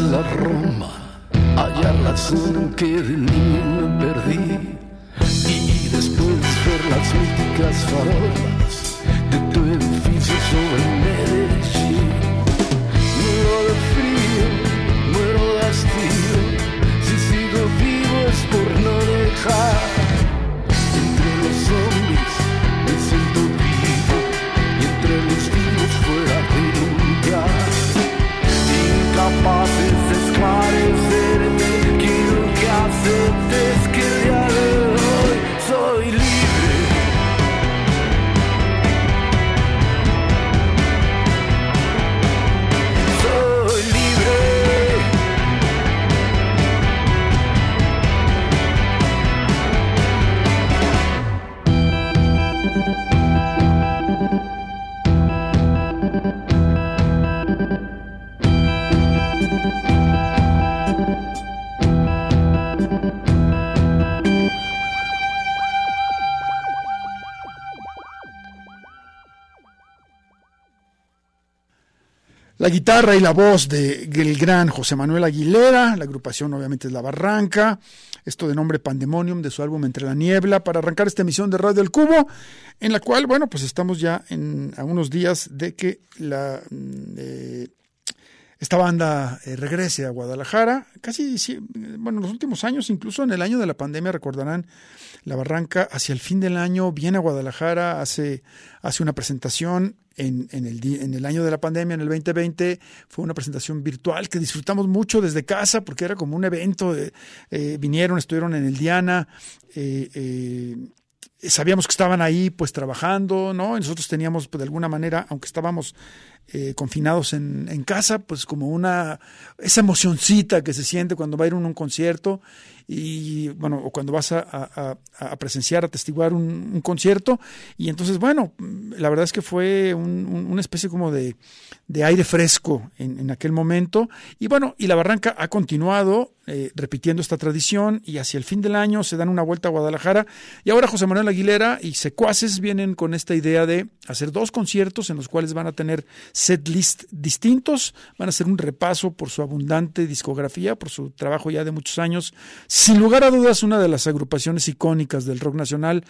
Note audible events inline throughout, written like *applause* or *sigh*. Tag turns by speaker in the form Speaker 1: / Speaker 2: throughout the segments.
Speaker 1: love room. La
Speaker 2: guitarra y la voz de el gran José Manuel Aguilera, la agrupación obviamente es La Barranca, esto de nombre Pandemonium de su álbum Entre la Niebla, para arrancar esta emisión de Radio El Cubo, en la cual, bueno, pues estamos ya en, a unos días de que la, mm, eh, esta banda eh, regrese a Guadalajara, casi, bueno, en los últimos años, incluso en el año de la pandemia, recordarán, La Barranca hacia el fin del año viene a Guadalajara, hace, hace una presentación en, en, el, en el año de la pandemia, en el 2020, fue una presentación virtual que disfrutamos mucho desde casa porque era como un evento, eh, vinieron, estuvieron en el Diana, eh, eh, sabíamos que estaban ahí pues trabajando, ¿no? Y nosotros teníamos pues, de alguna manera, aunque estábamos eh, confinados en, en casa, pues como una, esa emocioncita que se siente cuando va a ir a un concierto y bueno, o cuando vas a, presenciar, a testiguar un, concierto. Y entonces, bueno, la verdad es que fue una especie como de, aire fresco en, aquel momento. Y bueno, y la Barranca ha continuado eh, repitiendo esta tradición y hacia el fin del año se dan una vuelta a Guadalajara. Y ahora José Manuel Aguilera y Secuaces vienen con esta idea de hacer dos conciertos en los cuales van a tener set list distintos, van a hacer un repaso por su abundante discografía, por su trabajo ya de muchos años. Sin lugar a dudas, una de las agrupaciones icónicas del rock nacional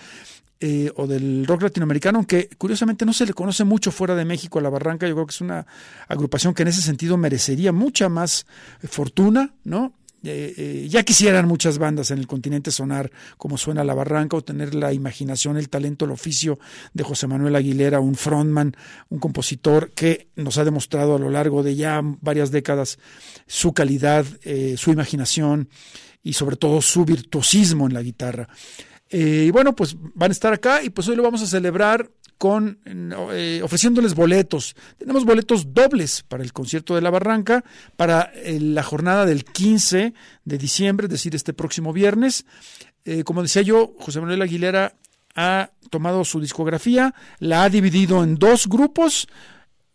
Speaker 2: eh, o del rock latinoamericano, aunque curiosamente no se le conoce mucho fuera de México a La Barranca. Yo creo que es una agrupación que en ese sentido merecería mucha más fortuna, ¿no? Eh, eh, ya quisieran muchas bandas en el continente sonar como suena La Barranca o tener la imaginación, el talento, el oficio de José Manuel Aguilera, un frontman, un compositor que nos ha demostrado a lo largo de ya varias décadas su calidad, eh, su imaginación y sobre todo su virtuosismo en la guitarra. y bueno, pues van a estar acá y pues hoy lo vamos a celebrar con eh, ofreciéndoles boletos. Tenemos boletos dobles para el concierto de la Barranca, para eh, la jornada del 15 de diciembre, es decir, este próximo viernes. Eh, como decía yo, José Manuel Aguilera ha tomado su discografía, la ha dividido en dos grupos.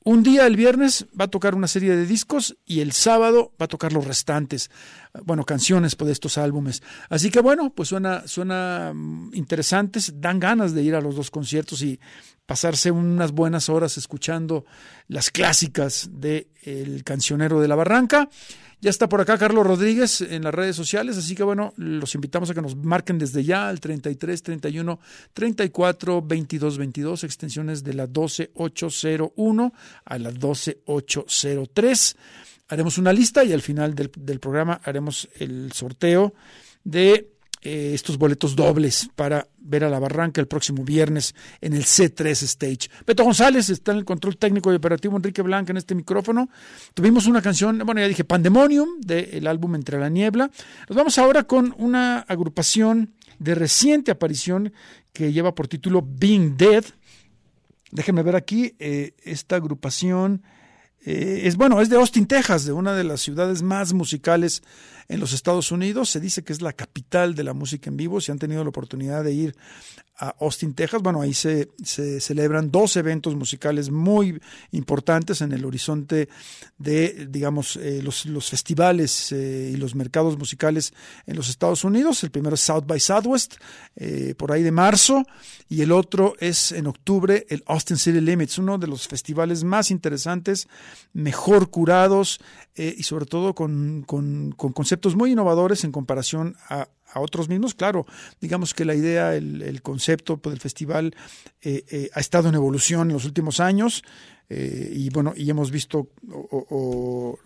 Speaker 2: Un día, el viernes, va a tocar una serie de discos y el sábado va a tocar los restantes, bueno, canciones pues, de estos álbumes. Así que bueno, pues suena, suena mm, interesantes, dan ganas de ir a los dos conciertos y pasarse unas buenas horas escuchando las clásicas del el cancionero de la barranca. Ya está por acá Carlos Rodríguez en las redes sociales, así que bueno, los invitamos a que nos marquen desde ya al 33 31 34 22 22, extensiones de la 12801 a la 12803. Haremos una lista y al final del, del programa haremos el sorteo de eh, estos boletos dobles para ver a la Barranca el próximo viernes en el C3 Stage. Beto González está en el control técnico y operativo Enrique Blanca en este micrófono. Tuvimos una canción, bueno, ya dije, Pandemonium, del álbum Entre la Niebla. Nos vamos ahora con una agrupación de reciente aparición que lleva por título Being Dead. Déjenme ver aquí, eh, esta agrupación eh, es bueno, es de Austin, Texas, de una de las ciudades más musicales en los Estados Unidos. Se dice que es la capital de la música en vivo. Si han tenido la oportunidad de ir a Austin, Texas, bueno, ahí se, celebran dos eventos musicales muy importantes en el horizonte de, digamos, eh, los, los, festivales eh, y los mercados musicales en los Estados Unidos. El primero es South by Southwest, eh, por ahí de marzo, y el otro es en octubre el Austin City Limits, uno de los festivales más interesantes, mejor curados y sobre todo con, con, con conceptos muy innovadores en comparación a a otros mismos. Claro, digamos que la idea, el, concepto pues, del festival eh, eh, ha estado en evolución en los últimos años eh, y bueno, y hemos visto o,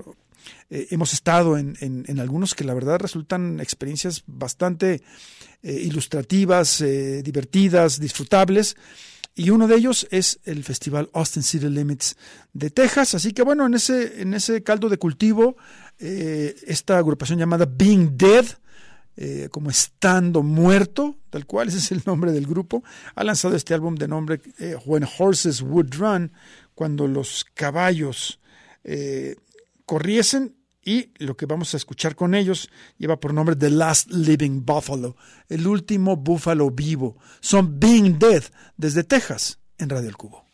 Speaker 2: hemos estado en, en, algunos que la verdad resultan experiencias bastante ilustrativas, divertidas, disfrutables. Y uno de ellos es el festival Austin City Limits de Texas. Así que bueno, en ese, en ese caldo de cultivo, esta agrupación llamada Being Dead, eh, como estando muerto, tal cual, *laughs* ese es el nombre del grupo, ha lanzado este álbum de nombre eh, When Horses Would Run, cuando los caballos eh, corriesen, y lo que vamos a escuchar con ellos lleva por nombre The Last Living Buffalo, el último búfalo vivo. Son Being Dead desde Texas en Radio El Cubo.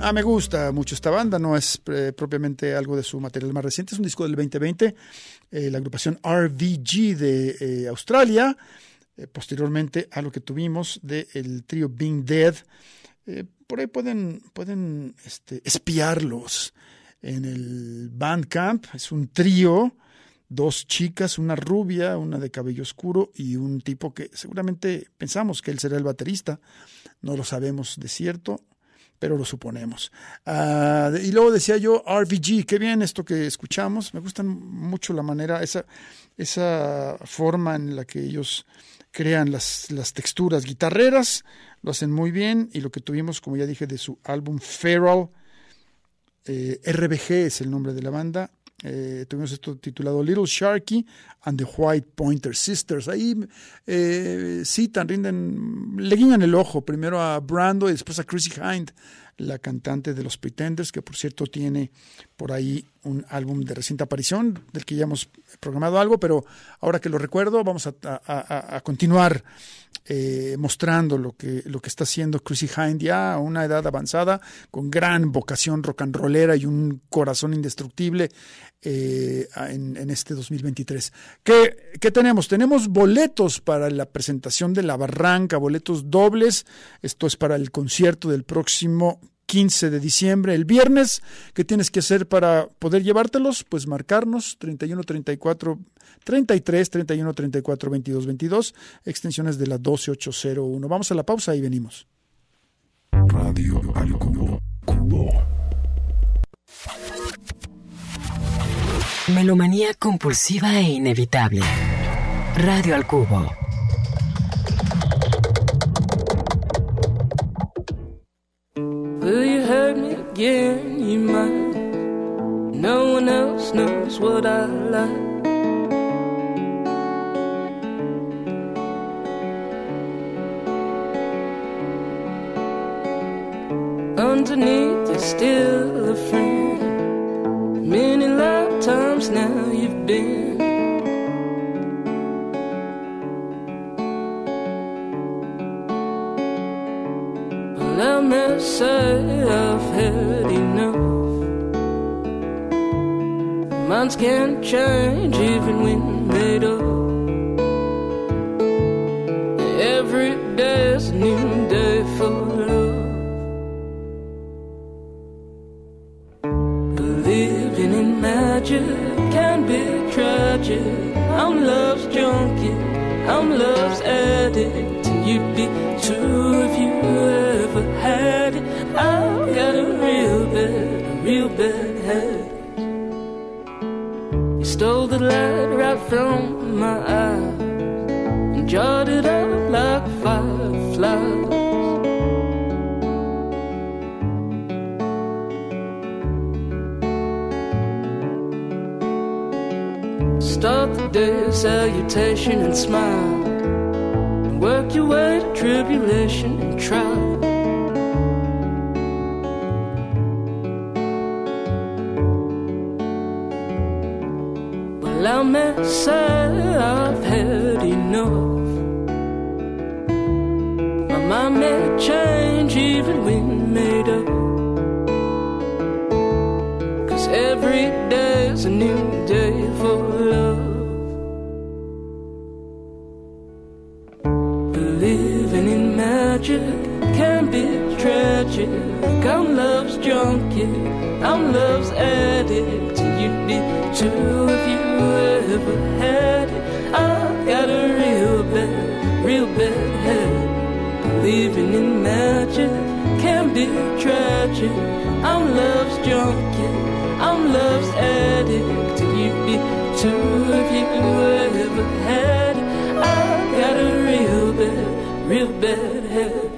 Speaker 2: Ah, me gusta mucho esta banda, no es eh, propiamente algo de su material más reciente, es un disco del 2020, eh, la agrupación RVG de eh, Australia, posteriormente a lo que tuvimos del trío Being Dead. Por ahí pueden, pueden este, espiarlos en el Bandcamp, es un trío, dos chicas, una rubia, una de cabello oscuro y un tipo que seguramente pensamos que él será el baterista, no lo sabemos de cierto, pero lo suponemos. Ah, y luego decía yo, RVG, qué bien esto que escuchamos, me gusta mucho la manera, esa, esa forma en la que ellos crean las, las texturas guitarreras, lo hacen muy bien, y lo que tuvimos, como ya dije, de su álbum Feral, eh, RBG es el nombre de la banda, eh, tuvimos esto titulado Little Sharky and the White Pointer Sisters. Ahí eh, citan, rinden, le guiñan el ojo primero a Brando y después a Chrissy Hind, la cantante de los Pretenders, que por cierto tiene por ahí un álbum de reciente aparición, del que ya hemos programado algo, pero ahora que lo recuerdo, vamos a, a, continuar eh, mostrando lo que, lo que está haciendo Chrissy Hind ya a una edad avanzada, con gran vocación rock and rollera y un corazón indestructible eh, en, en, este 2023. ¿Qué, ¿Qué tenemos? Tenemos boletos para la presentación de La Barranca, boletos dobles. Esto es para el concierto del próximo 15 de diciembre, el viernes. ¿Qué tienes que hacer para poder llevártelos? Pues marcarnos 31 34 33 31 34 22 22, extensiones de la 12801. Vamos a la pausa y venimos.
Speaker 1: Radio al cubo. Cubo.
Speaker 3: Melomanía compulsiva e inevitable. Radio al cubo.
Speaker 4: Will you hurt me again? You might. No one else knows what I like. Underneath, you're still a friend. place now you've been. Well, I must say I've had enough. Minds can't change even when they do. Every day's a new day for love. magic I'm love's junkie, I'm love's addict. You'd be too if you ever had it. I've got a real bad, a real bad habit. You stole the light right from Start the day, salutation and smile. And work your way to tribulation and trial. Well, I may say I've had enough. My mind may change even when junkie, I'm love's addict. You'd be too if you ever had it. I've got a real bad, real bad head. Believing in magic can be tragic. I'm love's junkie, I'm love's addict. You'd be too if you ever had it. I've got a real bad, real bad head.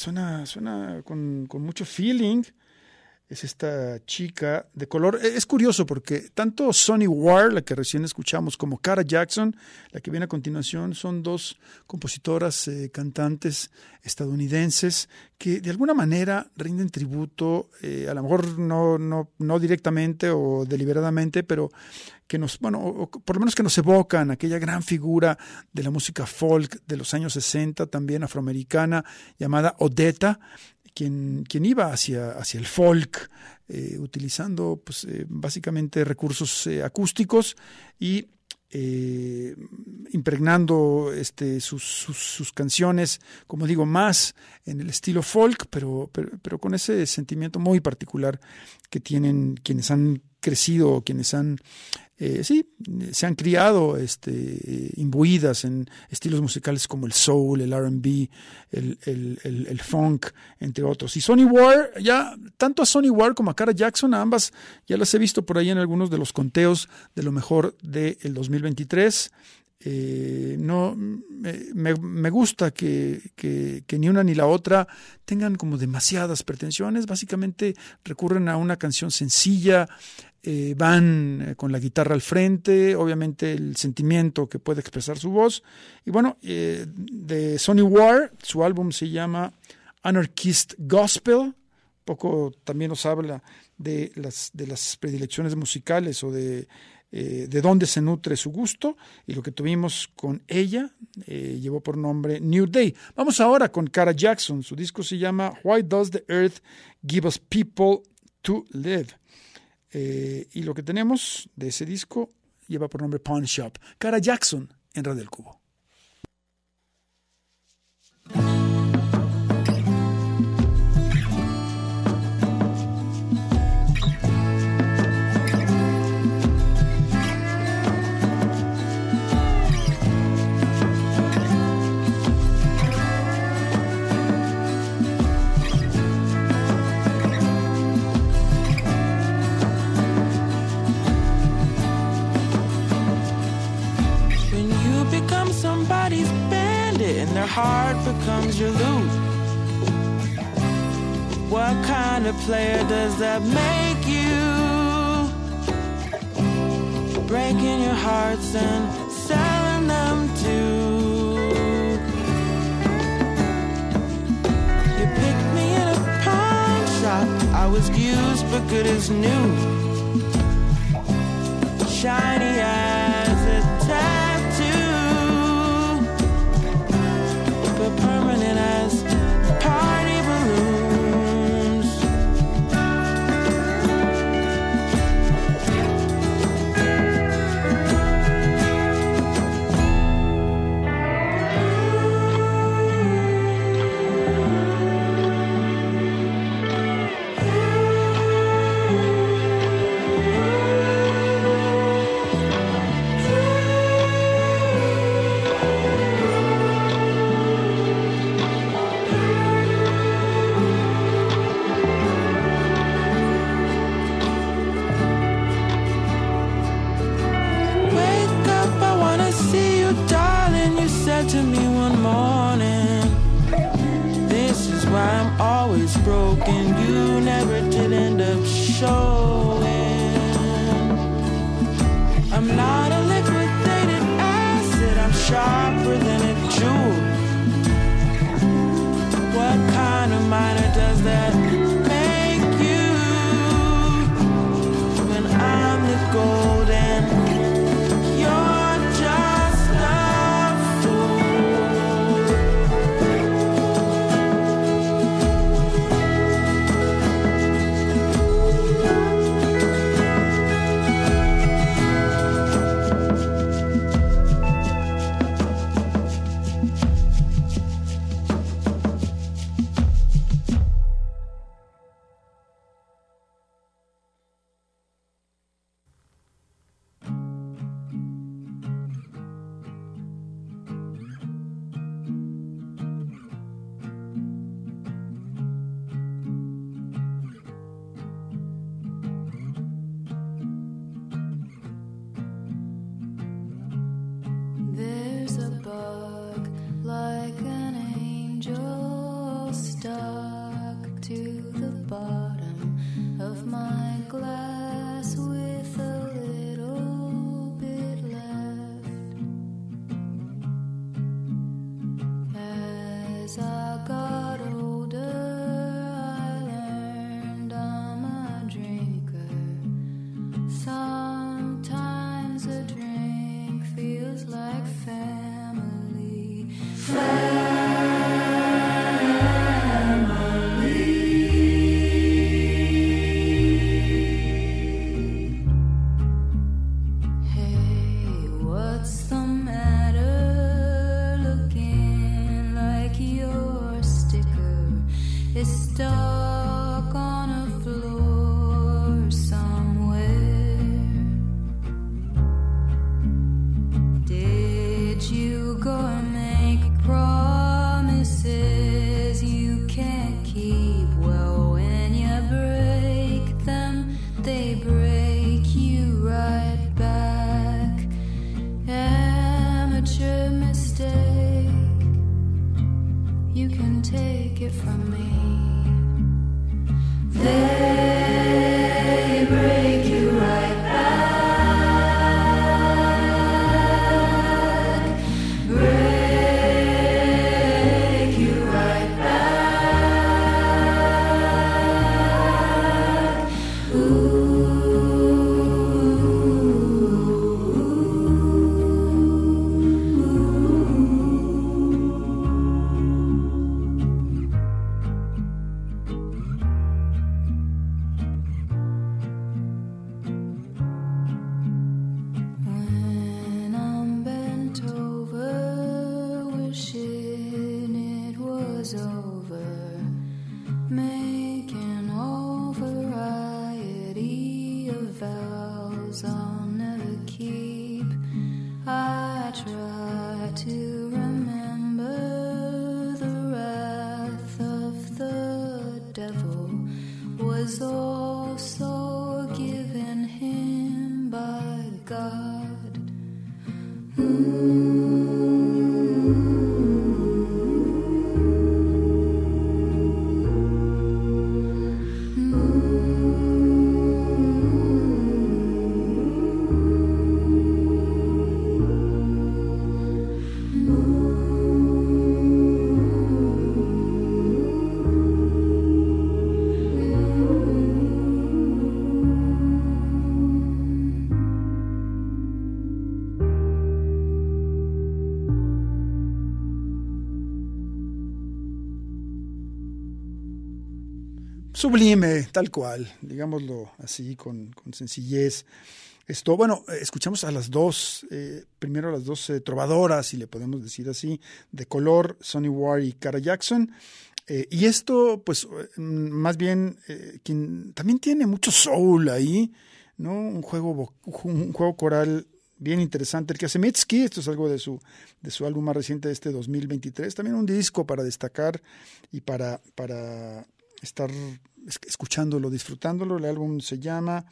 Speaker 2: Suena, suena con, con mucho feeling. Es esta chica de color. Eh, Es curioso porque tanto Sonny Ward, la que recién escuchamos, como Cara Jackson, la que viene a continuación, son dos compositoras, eh, cantantes estadounidenses que de alguna manera rinden tributo, eh, a lo mejor no, no, no directamente o deliberadamente, pero que nos, bueno, o por lo menos que nos evocan aquella gran figura de la música folk de los años 60, también afroamericana, llamada Odetta, quien, iba hacia, hacia el folk, eh, utilizando pues, eh, básicamente recursos eh, acústicos y impregnando este, sus, sus, sus canciones, como digo, más en el estilo folk, pero, pero, pero con ese sentimiento muy particular que tienen quienes han crecido, quienes han eh, sí, se han criado este, imbuidas en estilos musicales como el soul, el RB, el, el, el, funk, entre otros. Y Sonny Ward, ya tanto a Sonny Ward como a Cara Jackson, a ambas ya las he visto por ahí en algunos de los conteos de lo mejor del 2023. Eh, no me- me gusta que, que- que ni una ni la otra tengan como demasiadas pretensiones. Básicamente recurren a una canción sencilla, eh, van eh, con la guitarra al frente, obviamente el sentimiento que puede expresar su voz. Y bueno, eh, de Sonny Ward, su álbum se llama Anarchist Gospel. Poco también nos habla de las, predilecciones musicales o de, de dónde se nutre su gusto. Y lo que tuvimos con ella llevó por nombre New Day. Vamos ahora con Cara Jackson. Su disco se llama Why Does the Earth Give Us People to Live? Eh, y lo que tenemos de ese disco lleva por nombre Pawn Shop. Cara Jackson en Radio del Cubo.
Speaker 5: Their heart becomes your loot. What kind of player does that make you? Breaking your hearts and selling them too. You picked me in a pawn shop. I was used but good as new shiny
Speaker 6: from
Speaker 2: sublime, tal cual, digámoslo así, con, sencillez. Esto, bueno, escuchamos a las dos, eh, primero a las dos eh, trovadoras, si le podemos decir así, de color, Sonny Ward y Cara Jackson. Eh, y esto, pues, mm, más bien, quien también tiene mucho soul ahí, ¿no? Un juego, un juego coral bien interesante. El que hace Mitski, esto es algo de su, de su álbum más reciente de este 2023, también un disco para destacar y para, para estar escuchándolo, disfrutándolo. El álbum se llama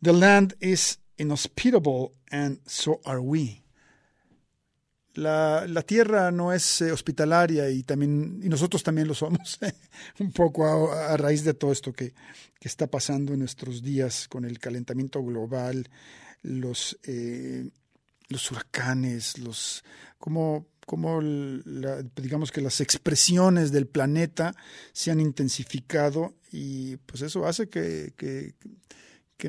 Speaker 2: The Land is Inhospitable and So Are We. La, la tierra no es eh, hospitalaria y, también, y nosotros también lo somos, *laughs* un poco a, raíz de todo esto que, que, está pasando en nuestros días con el calentamiento global, los, eh, los huracanes, los, como como la- digamos que las expresiones del planeta se han intensificado y pues eso hace que, que,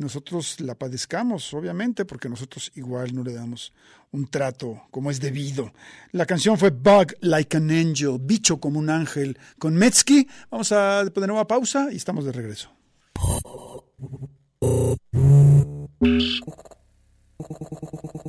Speaker 2: nosotros la padezcamos, obviamente, porque nosotros igual no le damos un trato como es debido. La canción fue Bug Like an Angel, bicho como un ángel, con Metsky. Vamos a poner nueva pausa y estamos de regreso. *laughs*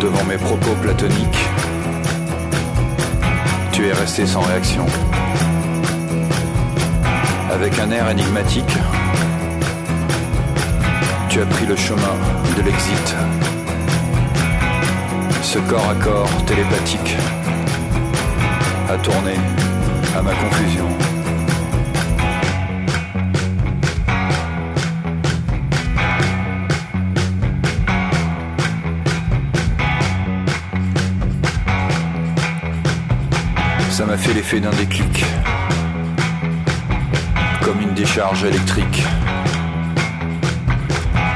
Speaker 7: Devant mes propos platoniques, tu es resté sans réaction. Avec un air énigmatique, tu as pris le chemin de l'exit. Ce corps à corps télépathique a tourné à ma confusion. Fait l'effet d'un déclic. Comme une décharge électrique.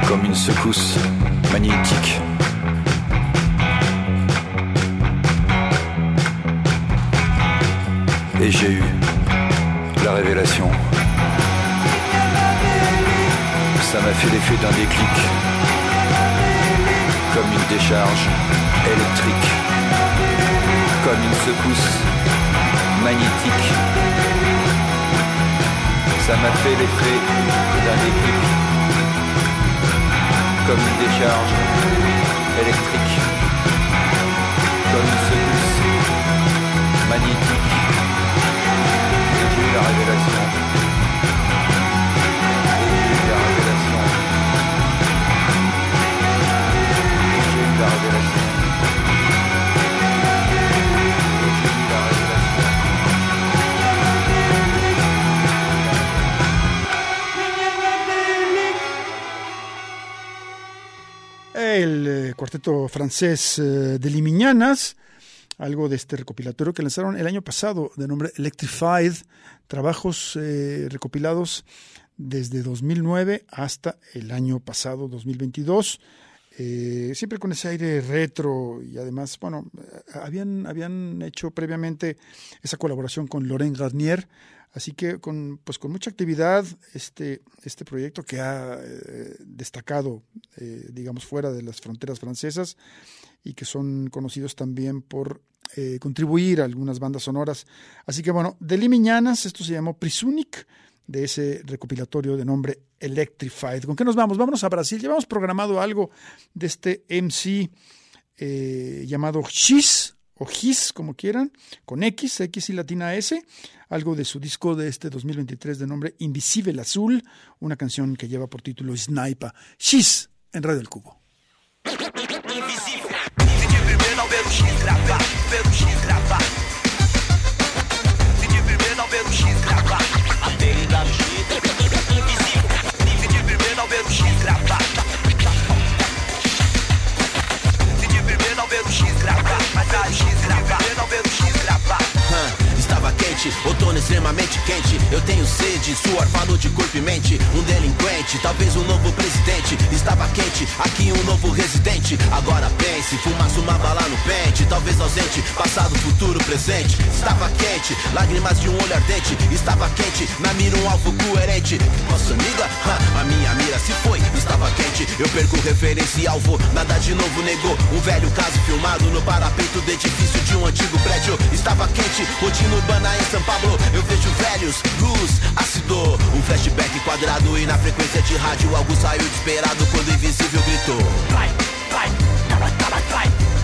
Speaker 7: Comme une secousse magnétique. Et j'ai eu la révélation. Ça m'a fait l'effet d'un déclic. Comme une décharge électrique. Comme une secousse magnétique. Ça m'a fait l'effet d'un déclic. Comme une décharge électrique. Comme une secousse magnétique. Et j'ai eu la révélation.
Speaker 2: Cuarteto francés eh, de Limiñanas, algo de este recopilatorio que lanzaron el año pasado de nombre Electrified, trabajos eh, recopilados desde 2009 hasta el año pasado, 2022. Eh, siempre con ese aire retro y además, bueno, habían, habían hecho previamente esa colaboración con Laurent Garnier, así que con, pues con mucha actividad este, este proyecto que ha eh, destacado, eh, digamos, fuera de las fronteras francesas y que son conocidos también por contribuir a algunas bandas sonoras. Así que bueno, de Limiñanas, esto se llamó Prisunic, de ese recopilatorio de nombre Electrified. ¿Con qué nos vamos? Vámonos a Brasil. Llevamos programado algo de este MC eh, llamado X o Gis, como quieran, con X, X y latina S, algo de su disco de este 2023 de nombre Invisible Azul, una canción que lleva por título Sniper. X en Radio El Cubo.
Speaker 8: Dele
Speaker 9: outono extremamente quente. Eu tenho sede, suor falou de corpo e mente. Um delinquente, talvez um novo presidente. Estava quente, aqui um novo residente. Agora pense, fumaça uma bala no pente. Talvez ausente, passado, futuro, presente. Estava quente, lágrimas de um olho ardente. Estava quente, na mira um alvo coerente. Nossa amiga, Ha, a minha mira se foi. Estava quente, eu perco referência e alvo. Nada de novo negou. Um velho caso filmado no parapeito do edifício de um antigo prédio. Estava quente, rotina urbana em São Paulo. Eu vejo velhos, luz, ácido. Um flashback quadrado e na frequência de rádio algo saiu desesperado quando invisível gritou.
Speaker 10: Vai,
Speaker 9: fight. Gotta, gotta fight.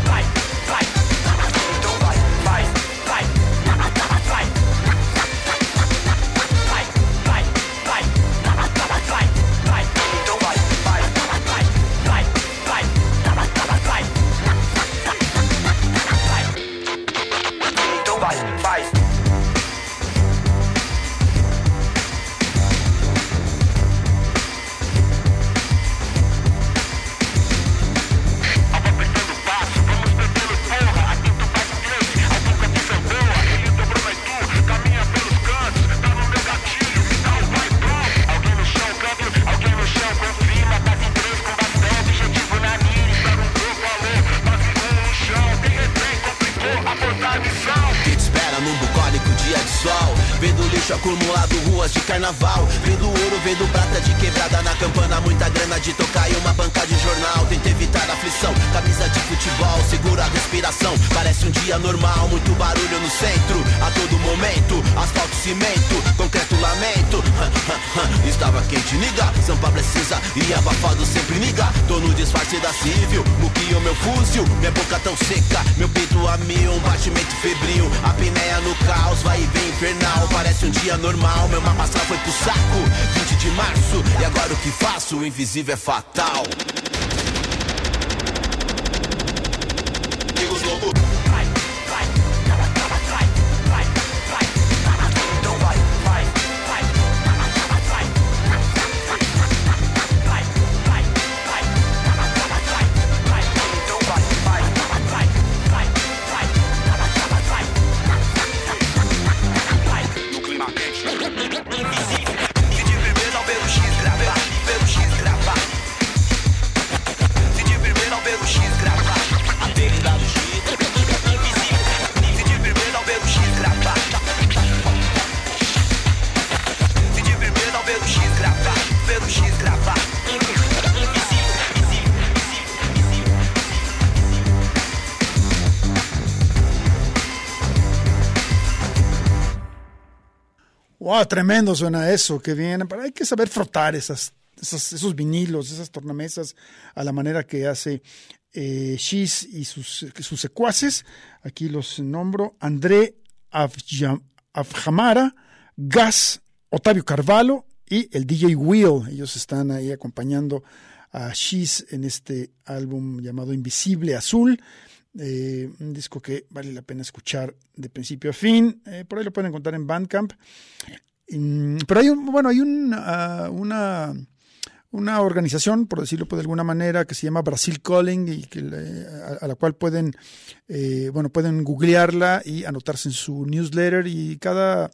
Speaker 9: Asfalto, cimento, concreto, lamento. *laughs* Estava quente, niga São Pablo é cinza e abafado sempre niga. Tô no disfarce da civil, muquio meu fuzil Minha boca tão seca, meu peito a mil Um batimento febril, a pinéia no caos Vai e vem infernal, parece um dia normal. Meu mapa foi pro saco, 20 de março E agora o que faço? O invisível é fatal
Speaker 2: Wow, tremendo suena eso, que bien. Pero hay que saber frotar esos vinilos, esas tornamesas a la manera que hace eh, y sus, sus secuaces. Aquí los nombro. André Avjamara, Gas, Otavio Carvalho y el DJ Will. Ellos están ahí acompañando a Shiz en este álbum llamado Invisible Azul. Eh, un disco que vale la pena escuchar de principio a fin. Eh, por ahí lo pueden encontrar en Bandcamp. Mm, Pero hay un, bueno, hay un, ah, una, una organización, por decirlo de alguna manera, que se llama Brasil Calling y que a la cual pueden, eh, bueno, pueden googlearla y anotarse en su newsletter. Y cada,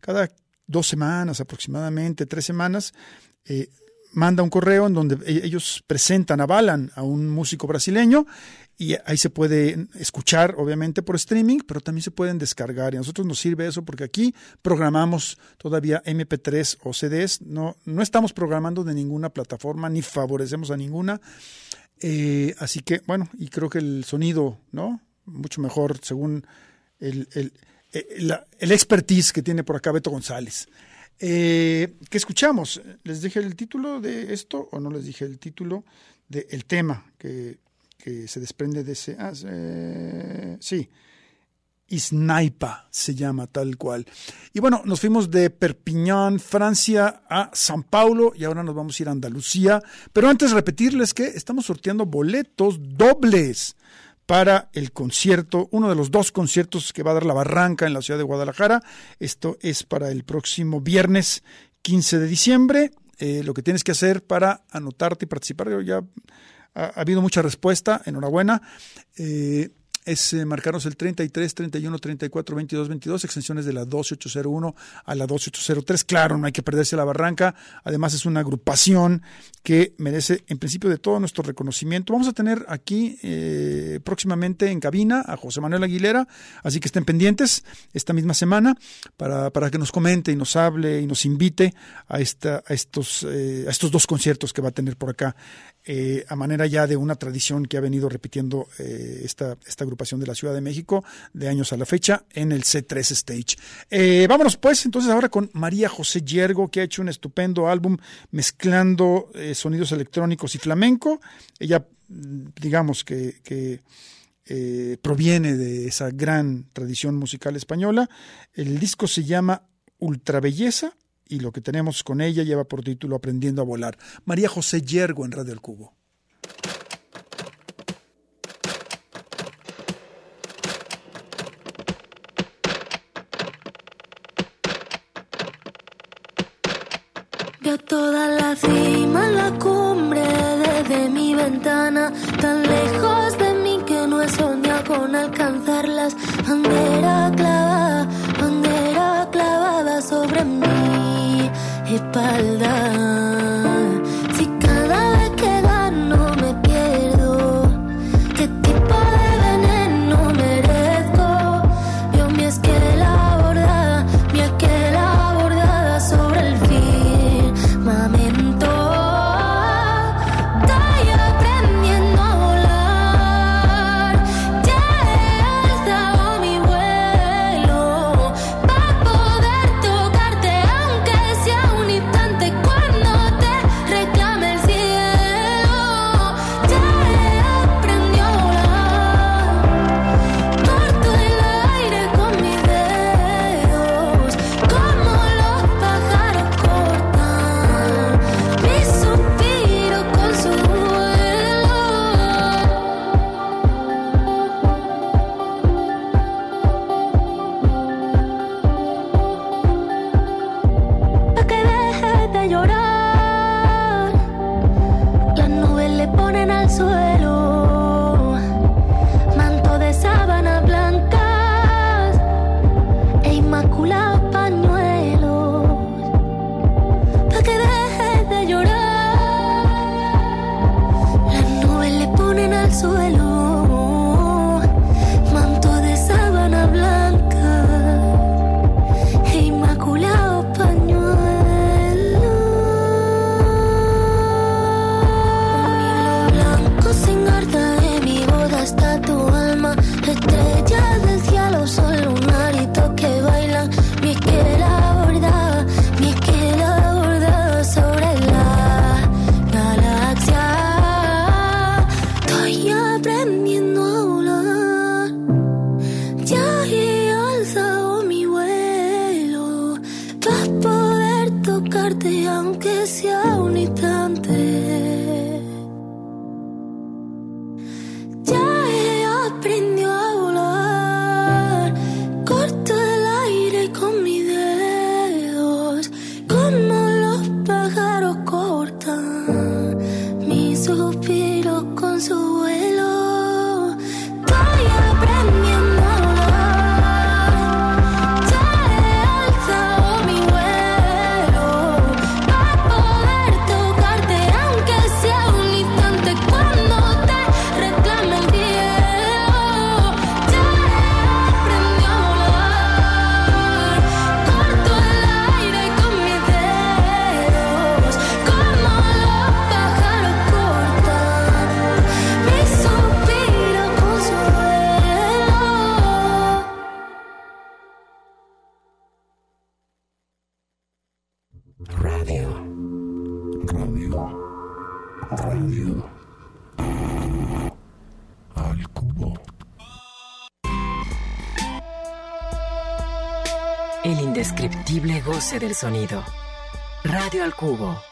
Speaker 2: cada dos semanas aproximadamente, tres semanas, eh, manda un correo en donde e- ellos presentan, avalan a un músico brasileño y ahí se puede escuchar, obviamente, por streaming, pero también se pueden descargar. Y a nosotros nos sirve eso porque aquí programamos todavía MP3 o CDs. No, no estamos programando de ninguna plataforma ni favorecemos a ninguna. Eh, así que, bueno, y creo que el sonido, ¿no? Mucho mejor según el, el, eh, el expertise que tiene por acá Beto González. Eh, ¿Qué escuchamos? ¿Les dije el título de esto o no les dije el título del tema que, que se desprende de ese? Eh, sí. Isnaipa se llama tal cual. Y bueno, nos fuimos de Perpiñán, Francia, a San Paulo y ahora nos vamos a ir a Andalucía. Pero antes repetirles que estamos sorteando boletos dobles para el concierto, uno de los dos conciertos que va a dar la Barranca en la ciudad de Guadalajara. Esto es para el próximo viernes 15 de diciembre. Eh, lo que tienes que hacer para anotarte y participar, ya ha, ha habido mucha respuesta, enhorabuena. Eh, es eh, marcarnos el 33, 31, 34, 22, 22, extensiones de la 12801 a la 12803. Claro, no hay que perderse la barranca. Además, es una agrupación que merece, en principio, de todo nuestro reconocimiento. Vamos a tener aquí eh, próximamente en cabina a José Manuel Aguilera, así que estén pendientes esta misma semana para, para que nos comente y nos hable y nos invite a, esta, a, estos, eh, a estos dos conciertos que va a tener por acá, eh, a manera ya de una tradición que ha venido repitiendo eh, esta, esta agrupación de la Ciudad de México de años a la fecha en el C3 Stage. Eh, vámonos pues entonces ahora con María José Yergo, que ha hecho un estupendo álbum mezclando sonidos electrónicos y flamenco. Ella, mm, digamos que, que proviene de esa gran tradición musical española. El disco se llama Ultra Belleza y lo que tenemos con ella lleva por título Aprendiendo a volar. María José Yergo en Radio El Cubo.
Speaker 11: Veo toda la cima, la cumbre desde mi ventana, tan lejos de mí que no he soñado con alcanzarlas. Bandera clavada, espalda. Aunque sea un instante del
Speaker 3: sonido. Radio al cubo.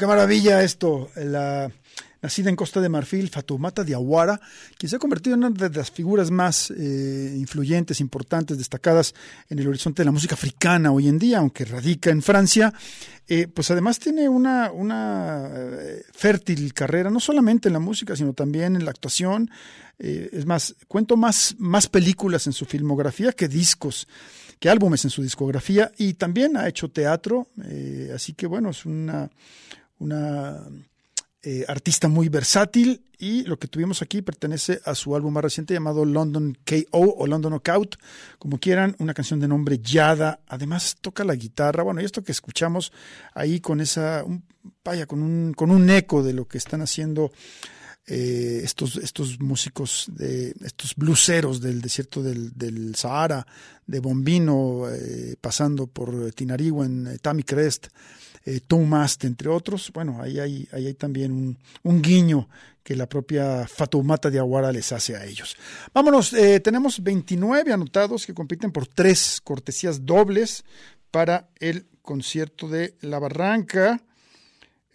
Speaker 2: Qué maravilla esto. La nacida en Costa de Marfil, Fatumata Diawara, quien se ha convertido en una de las figuras más eh, influyentes, importantes, destacadas en el horizonte de la música africana hoy en día, aunque radica en Francia. Eh, pues además tiene una, una eh, fértil carrera, no solamente en la música, sino también en la actuación. Es más, cuento más, más películas en su filmografía que discos que álbumes en su discografía y también ha hecho teatro, así que bueno, es una, una eh, artista muy versátil y lo que tuvimos aquí pertenece a su álbum más reciente llamado London KO o London Knockout, como quieran, una canción de nombre Yada, además toca la guitarra, bueno, y esto que escuchamos ahí con esa, un, vaya, con un, con un eco de lo que están haciendo eh, estos, estos músicos, de, estos bluseros del desierto del, del Sahara, de Bombino, eh, pasando por Tinariwen, eh, Tammy Crest, eh, entre otros. Bueno, ahí hay, ahí hay también un, un guiño que la propia Fatumata de Aguara les hace a ellos. Vámonos, eh, tenemos 29 anotados que compiten por tres cortesías dobles para el concierto de La Barranca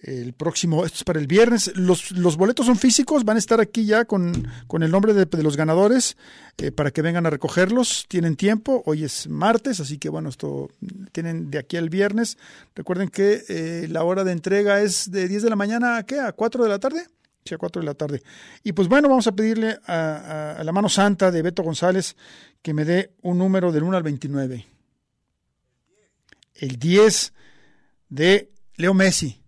Speaker 2: el próximo, esto es para el viernes. Los, los boletos son físicos, van a estar aquí ya con, con el nombre de, los ganadores eh, para que vengan a recogerlos. Tienen tiempo, hoy es martes, así que bueno, esto tienen de aquí al viernes. Recuerden que eh, la hora de entrega es de 10 de la mañana a qué? ¿A 4 de la tarde? Sí, a 4 de la tarde. Y pues bueno, vamos a pedirle a, a, a la mano santa de Beto González que me dé un número del 1 al 29. El 10 de Leo Messi.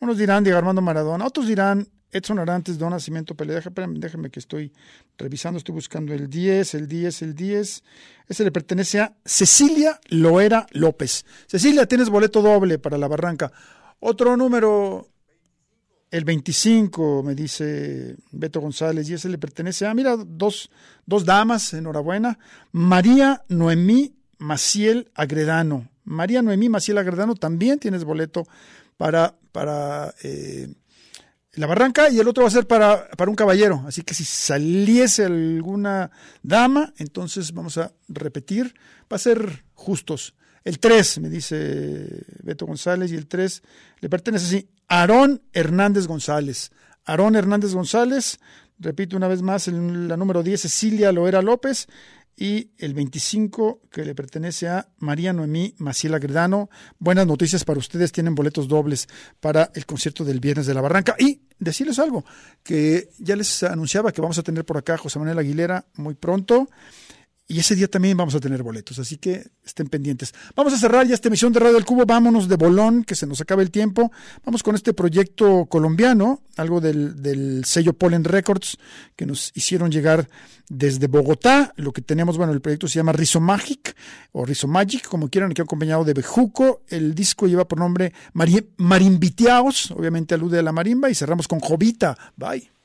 Speaker 2: Unos dirán Diego Armando Maradona, otros dirán Edson Arantes, Don Nacimiento Pelea. Déjame, que estoy revisando, estoy buscando el 10, el 10, el 10. Ese le pertenece a Cecilia Loera López. Cecilia, tienes boleto doble para la barranca. Otro número, el 25, me dice Beto González, y ese le pertenece a, mira, dos, dos damas, enhorabuena. María Noemí Maciel Agredano. María Noemí Maciel Agredano, también tienes boleto para, para eh, la barranca y el otro va a ser para, para un caballero. Así que si saliese alguna dama, entonces vamos a repetir. Va a ser justos. El 3, me dice Beto González, y el 3 le pertenece así, Aarón Hernández González. Aarón Hernández González, repito una vez más, el, la número 10, Cecilia Loera López, y el 25 que le pertenece a María Noemí Maciel Gredano. Buenas noticias para ustedes, tienen boletos dobles para el concierto del viernes de la Barranca. Y decirles algo, que ya les anunciaba que vamos a tener por acá a José Manuel Aguilera muy pronto. Y ese día también vamos a tener boletos, así que estén pendientes. Vamos a cerrar ya esta emisión de Radio del Cubo, vámonos de bolón, que se nos acaba el tiempo. Vamos con este proyecto colombiano, algo del, sello Pollen Records, que nos hicieron llegar desde Bogotá. Lo que tenemos, bueno, el proyecto se llama Rizomagic, o Rizomagic, como quieran, aquí acompañado de Bejuco. El disco lleva por nombre Mari obviamente alude a la marimba, y cerramos con Jovita. Bye.